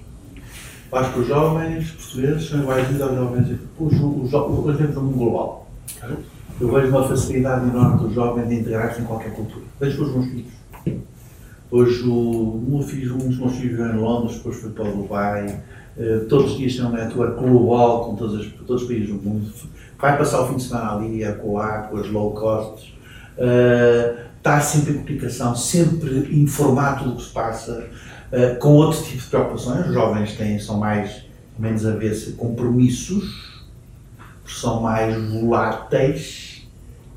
Acho que os jovens portugueses são iguais aos jovens. Os, os, jo- os, exemplo do mundo global. Eu vejo uma facilidade enorme dos jovens de integrar-se em qualquer cultura. Vejo com os meus filhos. Hoje o, meu filho, um dos meus filhos viveu em Londres, depois foi para o Dubai. eh, todos os dias tem um network global com todos, as, todos os países do mundo. Vai passar o fim de semana ali a coar com as low costs. Eh, está sempre em comunicação, sempre informar tudo o que se passa, eh, com outro tipo de preocupações. Os jovens têm, são mais, menos a ver se compromissos, são mais voláteis.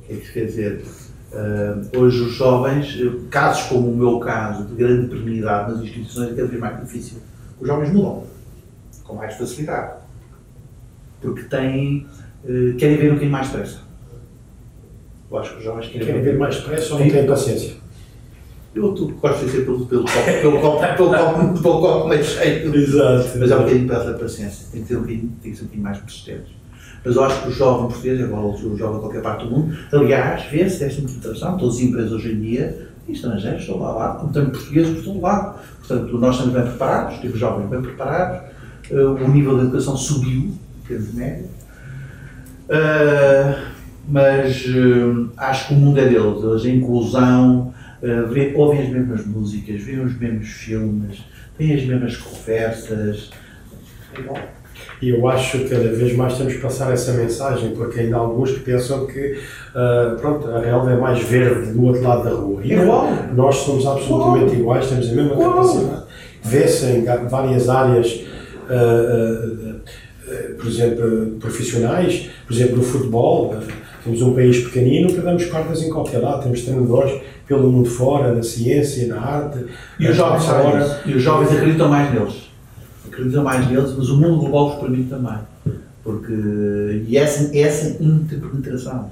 O que é que quer dizer? Eh, hoje os jovens, eh, casos como o meu caso, de grande permeabilidade nas instituições, é cada vez mais difícil. Os jovens mudam com mais facilidade. Porque têm, eh, querem ver um bocadinho mais depressa. Eu acho que os jovens querem, Querem ver mais depressa ou não têm paciência? Eu tu, gosto de ser pelo, pelo copo, pelo copo, pelo copo, pelo copo meio cheio. Exato. Mas é um bocadinho pela paciência, tem que, ter um bocadinho, tem que ser um bocadinho mais persistentes. Mas eu acho que o jovem português, é igual o jovem de qualquer parte do mundo, aliás, vê-se, sempre interessante, todas as empresas hoje em dia têm estrangeiros, estão lá lado, como também portugueses por todo lado. Portanto, nós estamos bem preparados, temos jovens bem preparados, eh, o nível de educação subiu, em termos de média. Eh, mas eh, acho que o mundo é deles, eles, a inclusão, vê- ouvem as mesmas músicas, veem os mesmos filmes, têm as mesmas conversas. É igual. E eu acho que cada vez mais temos que passar essa mensagem, porque ainda há alguns que pensam que ah, pronto, a relva é mais verde do outro lado da rua. E Igual. nós somos absolutamente iguais, temos a mesma Igual. capacidade. Vê-se em várias áreas, ah, ah, por exemplo, profissionais, por exemplo, no futebol. Somos um país pequenino que damos cordas em qualquer lado, temos treinadores pelo mundo fora, na ciência, na arte. E os jovens fora. isso. E os jovens acreditam mais neles. Acreditam mais neles, mas o mundo global os permite também. Porque, e essa, essa interpretação.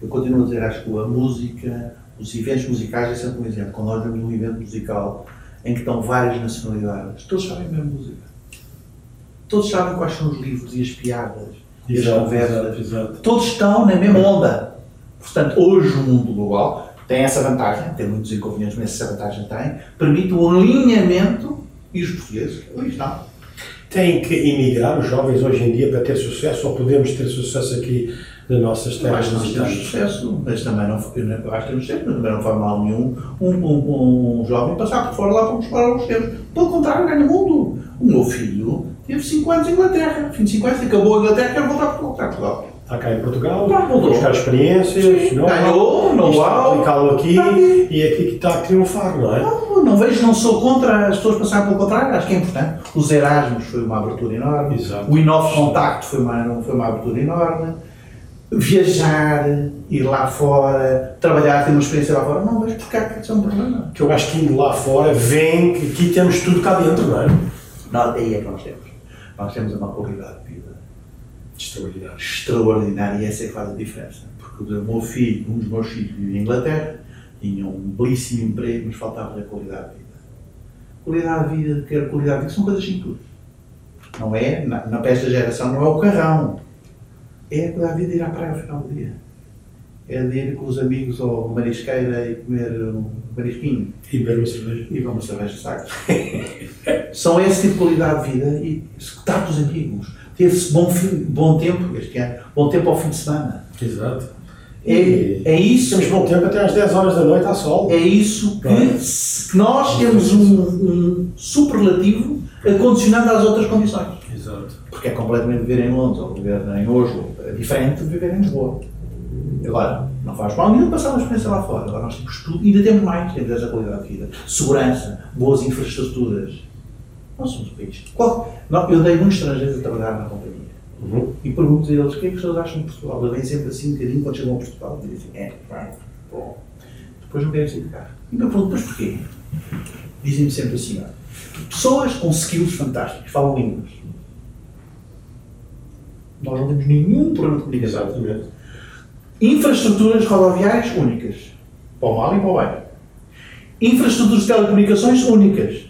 Eu continuo a dizer, acho que a música, os eventos musicais é sempre um exemplo. Quando nós vemos um evento musical em que estão várias nacionalidades, todos sabem a mesma música. Todos sabem quais são os livros e as piadas e as Exato, conversas. exato, exato. Todos estão na mesma onda. Portanto, hoje o mundo global tem essa vantagem, tem muitos inconvenientes, mas essa vantagem tem, permite um alinhamento e os portugueses, eles não. Têm que emigrar os jovens hoje em dia para ter sucesso ou podemos ter sucesso aqui nas nossas terras nós temos sucesso, mas também não, eu acho que temos mas também não faz mal nenhum um, um, um jovem passar por fora lá para explorar os seus. Pelo contrário, ganha mundo. O meu filho teve 5 anos em Inglaterra, fim de 5 anos, acabou a Inglaterra, quer voltar para Portugal. Está cá em Portugal, Tá, voltou. buscar experiências, Sim, não ganhou, não know-how. aplicá-lo aqui Tá aqui. e é aqui que está a triunfar, não é? Não, não vejo, não sou contra as pessoas passarem pelo contrário, acho que é importante. Os Erasmus foi uma abertura enorme, Exato. o Inove Contacto foi uma, foi uma abertura enorme. Viajar, ir lá fora, trabalhar, ter uma experiência lá fora, não vejo porque é que isso é um problema. Que eu acho que indo lá fora, vem que aqui temos tudo cá dentro, não é? Não, aí é que nós temos. Nós temos uma qualidade de vida Extraordinário. extraordinária e essa é que faz a diferença. Porque o meu filho, um dos meus filhos vivia em Inglaterra, tinha um belíssimo emprego, mas faltava-lhe a qualidade de vida. Qualidade de vida, quer qualidade de vida, são coisas simples. Não é, na, na esta geração, não é o carrão. É a qualidade de vida ir à praia ao final do dia. É de ir com os amigos ao marisqueira e comer um marisquinho E beber uma cerveja. e vamos cerveja de saco. [laughs] São esse tipo de qualidade de vida e com os amigos. Teve-se bom, fim- bom tempo este ano, bom tempo ao fim de semana. Exato. É, é isso, Temos bom tempo até às 10 horas da noite à sol. é isso que, que nós temos um, um superlativo condicionando às outras condições. Exato. Porque é completamente viver em Londres ou viver em Oslo. É diferente de viver em Lisboa. Agora, não faz mal nenhum passar uma experiência lá fora. Agora nós temos tudo, ainda temos mais, temos essa qualidade de vida. Segurança, boas infraestruturas. Nós somos um país. Qual, não, eu dei muitos estrangeiros a trabalhar na companhia. Uhum. E pergunto a eles o que é que as pessoas acham de Portugal. Eles vêm sempre assim um bocadinho quando chegam a Portugal e dizem, é, vai, bom. Depois não querem sair de cá. E eu pergunto, mas porquê? Dizem-me sempre assim, pessoas com skills fantásticos, falam línguas. Nós não temos nenhum problema de comunicação. Exatamente. Infraestruturas rodoviárias únicas. Para o mal e para o bem. Infraestruturas de telecomunicações únicas.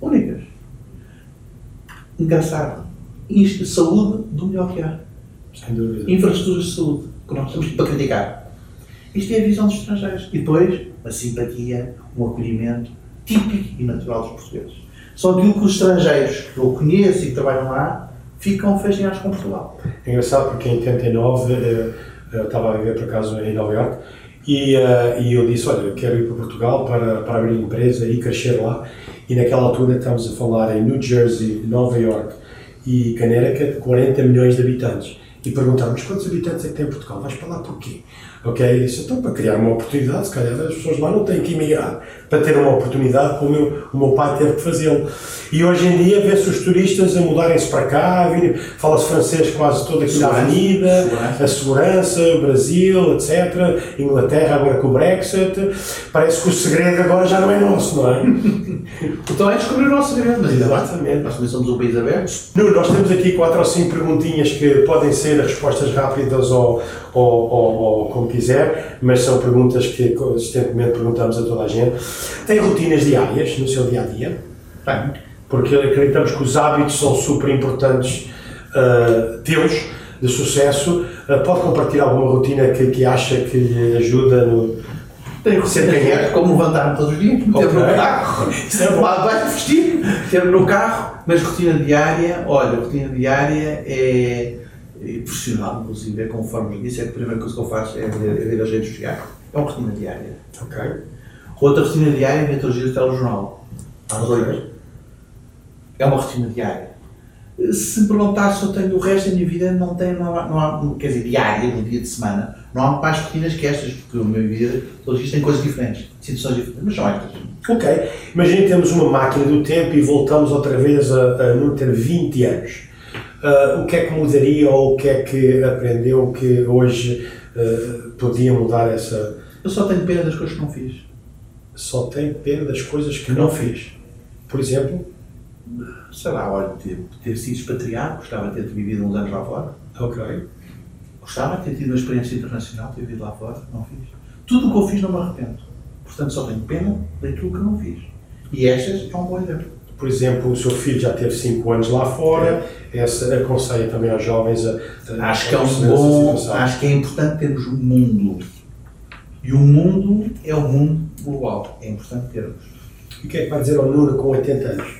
Únicas. Engraçado. Isto, saúde do melhor que há. Sem dúvida. Infraestruturas de saúde. Que nós temos para criticar. Isto é a visão dos estrangeiros. E depois, a simpatia, um acolhimento típico e natural dos portugueses. Só aquilo que os estrangeiros que eu conheço e que trabalham lá ficam fascinados com Portugal. É engraçado porque em 89 eh, eu estava a viver por acaso em Nova York e, eh, e eu disse, olha, quero ir para Portugal para, para abrir empresa e crescer lá. E naquela altura estamos a falar em New Jersey, Nova York e Connecticut, 40 milhões de habitantes. E perguntaram-nos quantos habitantes é que tem Portugal? Vais para lá porquê? Ok, disse, então para criar uma oportunidade, se calhar as pessoas lá não têm que emigrar para ter uma oportunidade como o meu, o meu pai teve que fazê-lo. E hoje em dia vê-se os turistas a mudarem-se para cá, fala-se francês quase todo aqui na avenida, Segurança. a segurança, o Brasil, etc. Inglaterra agora com o Brexit. Parece que o segredo agora já não é nosso, não é? [laughs] Então é descobrir o nosso segredo, mas. Exatamente. Nós também somos um país aberto. Nuno, nós temos aqui quatro ou cinco perguntinhas que podem ser respostas rápidas ou, ou, ou, ou como quiser, mas são perguntas que consistentemente perguntamos a toda a gente. Tem rotinas diárias no seu dia a dia? Bem, Porque acreditamos que os hábitos são super importantes uh, teus de sucesso. Uh, pode compartilhar alguma rotina que, que acha que lhe ajuda no. tenho tem diária, como levantar-me todos os dias, meter-me no Ok. carro, é vai vestir, meter-me no carro, mas rotina diária, olha, rotina diária é, é profissional, inclusive, é conforme disse, é que a primeira coisa que eu faço é ver, é ver redes sociais. É uma rotina diária. Ok. Outra rotina diária todos os dias o telejornal. Às oito. É uma rotina diária. Se me perguntar se eu tenho o resto da minha vida, não tenho, não há, não há- quer dizer, diária, no dia de semana, não há mais rotinas que estas, porque a minha vida, todos os dias tem coisas diferentes, situações diferentes, mas são estas. Ok. Imagina que temos uma máquina do tempo e voltamos outra vez a, a não ter 20 anos. Ah, o que é que mudaria ou o que é que aprendeu que hoje ah, podia mudar essa. Eu só tenho pena das coisas que não fiz. Só tem pena das coisas que não fiz. Por exemplo, Sei lá, olha, ter, ter sido expatriado, gostava de ter vivido uns anos lá fora. ok. Gostava de ter tido uma experiência internacional, ter vivido lá fora, não fiz. Tudo o que eu fiz não me arrependo. Portanto, só tenho pena daquilo que não fiz. E estas é um bom exemplo. Por exemplo, o seu filho já teve 5 anos lá fora, essa aconselha também aos jovens a. a Acho que é a um bom, acho que é importante termos um mundo. E o mundo é o mundo global. É importante termos. E o que é que vai dizer ao Nuno com 80 anos?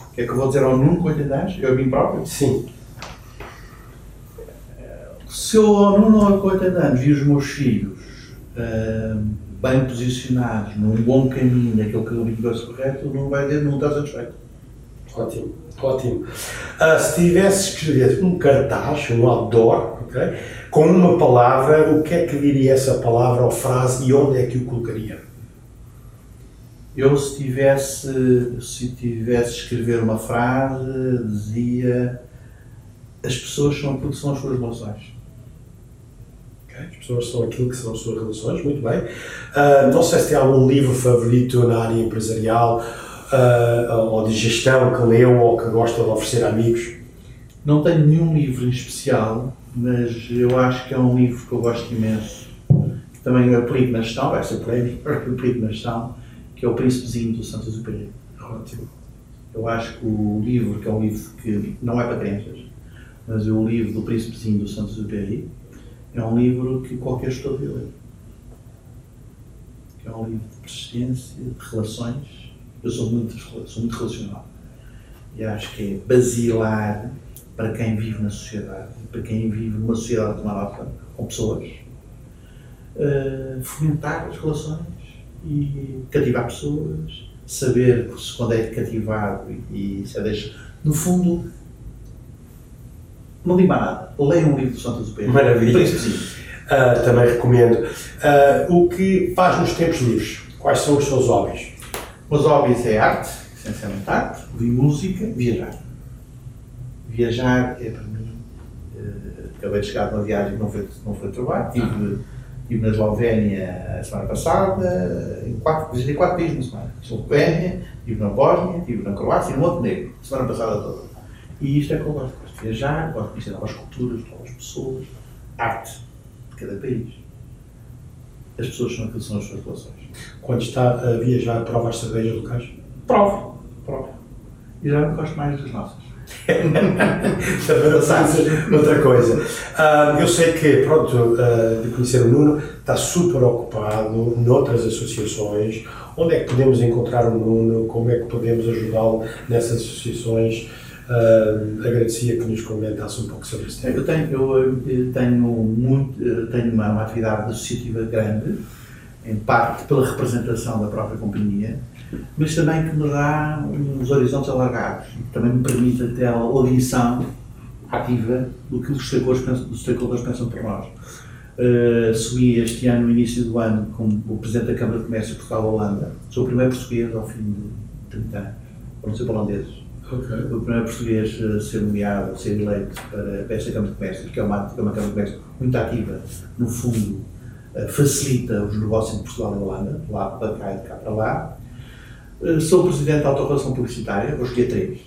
O que é que eu vou dizer ao Nuno com 80 anos? Eu a mim próprio. Sim. Se eu ao Nuno com 80 anos vi os meus filhos ah, bem posicionados, num bom caminho, eu vi que correto, o Nuno vai dizer, não está satisfeito. Ótimo, ótimo. Ah, se tivesse que escrever um cartaz, um outdoor, ok? com uma palavra, o que é que diria essa palavra ou frase e onde é que o colocaria? Eu, se tivesse, se tivesse escrever uma frase, dizia as pessoas são aquilo que são as suas relações. Ok, As pessoas são aquilo que são as suas relações, muito bem. Ah, não sei se tem algum livro favorito na área empresarial ah, ou de gestão que leu ou que gosta de oferecer a amigos. Não tenho nenhum livro em especial, mas eu acho que é um livro que eu gosto imenso. Também aplico na gestão, vai ser polémico, [laughs] eu aplico na gestão, que é o Príncipezinho do Santos Exupéry. Ótimo. Eu acho que o livro, que é um livro que não é para crianças, mas é o livro do Príncipezinho do Santos Exupéry, é um livro que qualquer gestor devia ler. É um livro de persistência, de relações. Eu sou muito, sou muito relacional. E acho que é basilar para quem vive na sociedade, para quem vive numa sociedade de uma com pessoas, eh, fomentar as relações e cativar pessoas, saber quando é cativado e, se deixa. No fundo, não digo mais nada. Leiam um livro do Santos Exupéry. Maravilha. Príncipezinho. Ah, também recomendo. Ah, o que faz nos tempos livres? Quais são os seus hobbies? Os hobbies é arte, essencialmente arte, ouvir música, viajar. Viajar é para mim. eh, acabei de chegar de uma viagem que não foi, não foi de trabalho. Estive, estive na Eslovénia a semana passada, em quatro, visitei quatro países na semana. Eslovénia, estive na Bósnia, estive na Croácia e no Montenegro, a semana passada toda. E isto é que eu gosto. Gosto de viajar, gosto de conhecer novas culturas, novas pessoas, arte de cada país. As pessoas são aquilo que são as suas relações. Quando está a viajar, prova as cervejas locais? Provo, provo. E já não gosto mais das nossas. [laughs] outra coisa. Ah, eu sei que, pronto, ah, de conhecer o Nuno, está super ocupado noutras associações. Onde é que podemos encontrar o Nuno? Como é que podemos ajudá-lo nessas associações? Uh, agradecia que nos comentasse um pouco sobre isso. Eu tenho, eu tenho, muito, tenho uma, uma atividade associativa grande, em parte pela representação da própria companhia, mas também que me dá uns horizontes alargados e que também me permite até a audição ativa do que os stakeholders pensam, por nós. Uh, assumi este ano, no início do ano, como o Presidente da Câmara de Comércio de Portugal-Holanda. Sou o primeiro português ao fim de 30 anos, não ser holandeses. Okay. O primeiro português a ser nomeado, a ser eleito para, para esta Câmara de Comércio, porque é uma, é uma Câmara de Comércio muito ativa, no fundo, uh, facilita os negócios de Portugal e Holanda, lá para cá e de cá para lá. Uh, sou Presidente da Autorrelação Publicitária, hoje dia 3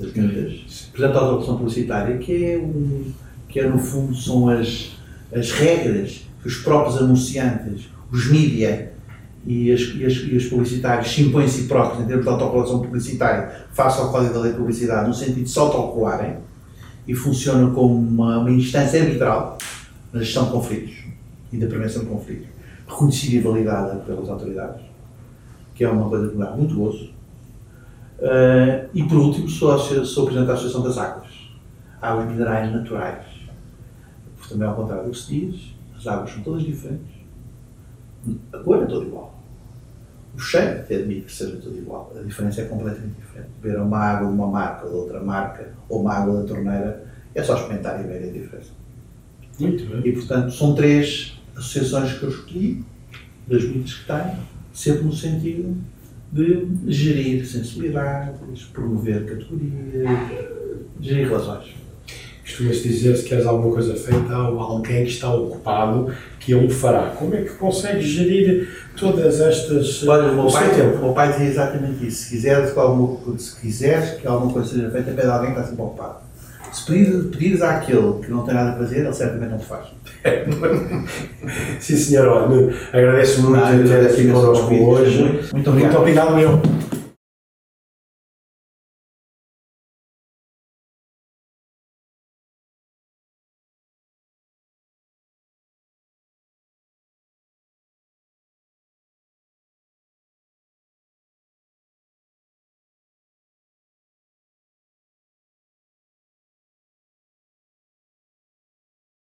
das juntas, Presidente da Autorrelação Publicitária, que é, um, que é, no fundo, são as as regras que os próprios anunciantes, os mídia e as, e as, e os publicitários se impõem a si próprios em termos de autocolação publicitária face ao Código da Lei de Publicidade, no sentido de se autocolarem e funcionam como uma, uma instância arbitral na gestão de conflitos e da prevenção de conflitos, reconhecida e validada pelas autoridades, que é uma coisa que me dá muito gozo. Uh, e por último, sou, sou presidente da Associação das Águas, Águas Minerais Naturais também ao contrário do que se diz, as águas são todas diferentes. A cor é toda igual. O cheiro até admite que seja tudo igual. A diferença é completamente diferente. Ver uma água de uma marca ou de outra marca, ou uma água da torneira, é só experimentar e ver a diferença. Muito bem. E, portanto, são três associações que eu escolhi, das muitas que tenho, sempre no sentido de gerir sensibilidades, promover categorias, gerir relações costuma-se dizer se queres alguma coisa feita há alguém que está ocupado que ele fará. Como é que consegues gerir todas estas. Olha, o meu, pai, tempo? o meu pai dizia exatamente isso. Se quiseres, que alguma, se quiseres que alguma coisa seja feita, pede a alguém que está sempre ocupado. Se pedires, pedires àquele que não tem nada a fazer, ele certamente não te faz. [laughs] Sim, senhor. Olha, agradeço muito ah, ter aqui connosco hoje. Muito obrigado. Muito obrigado, meu.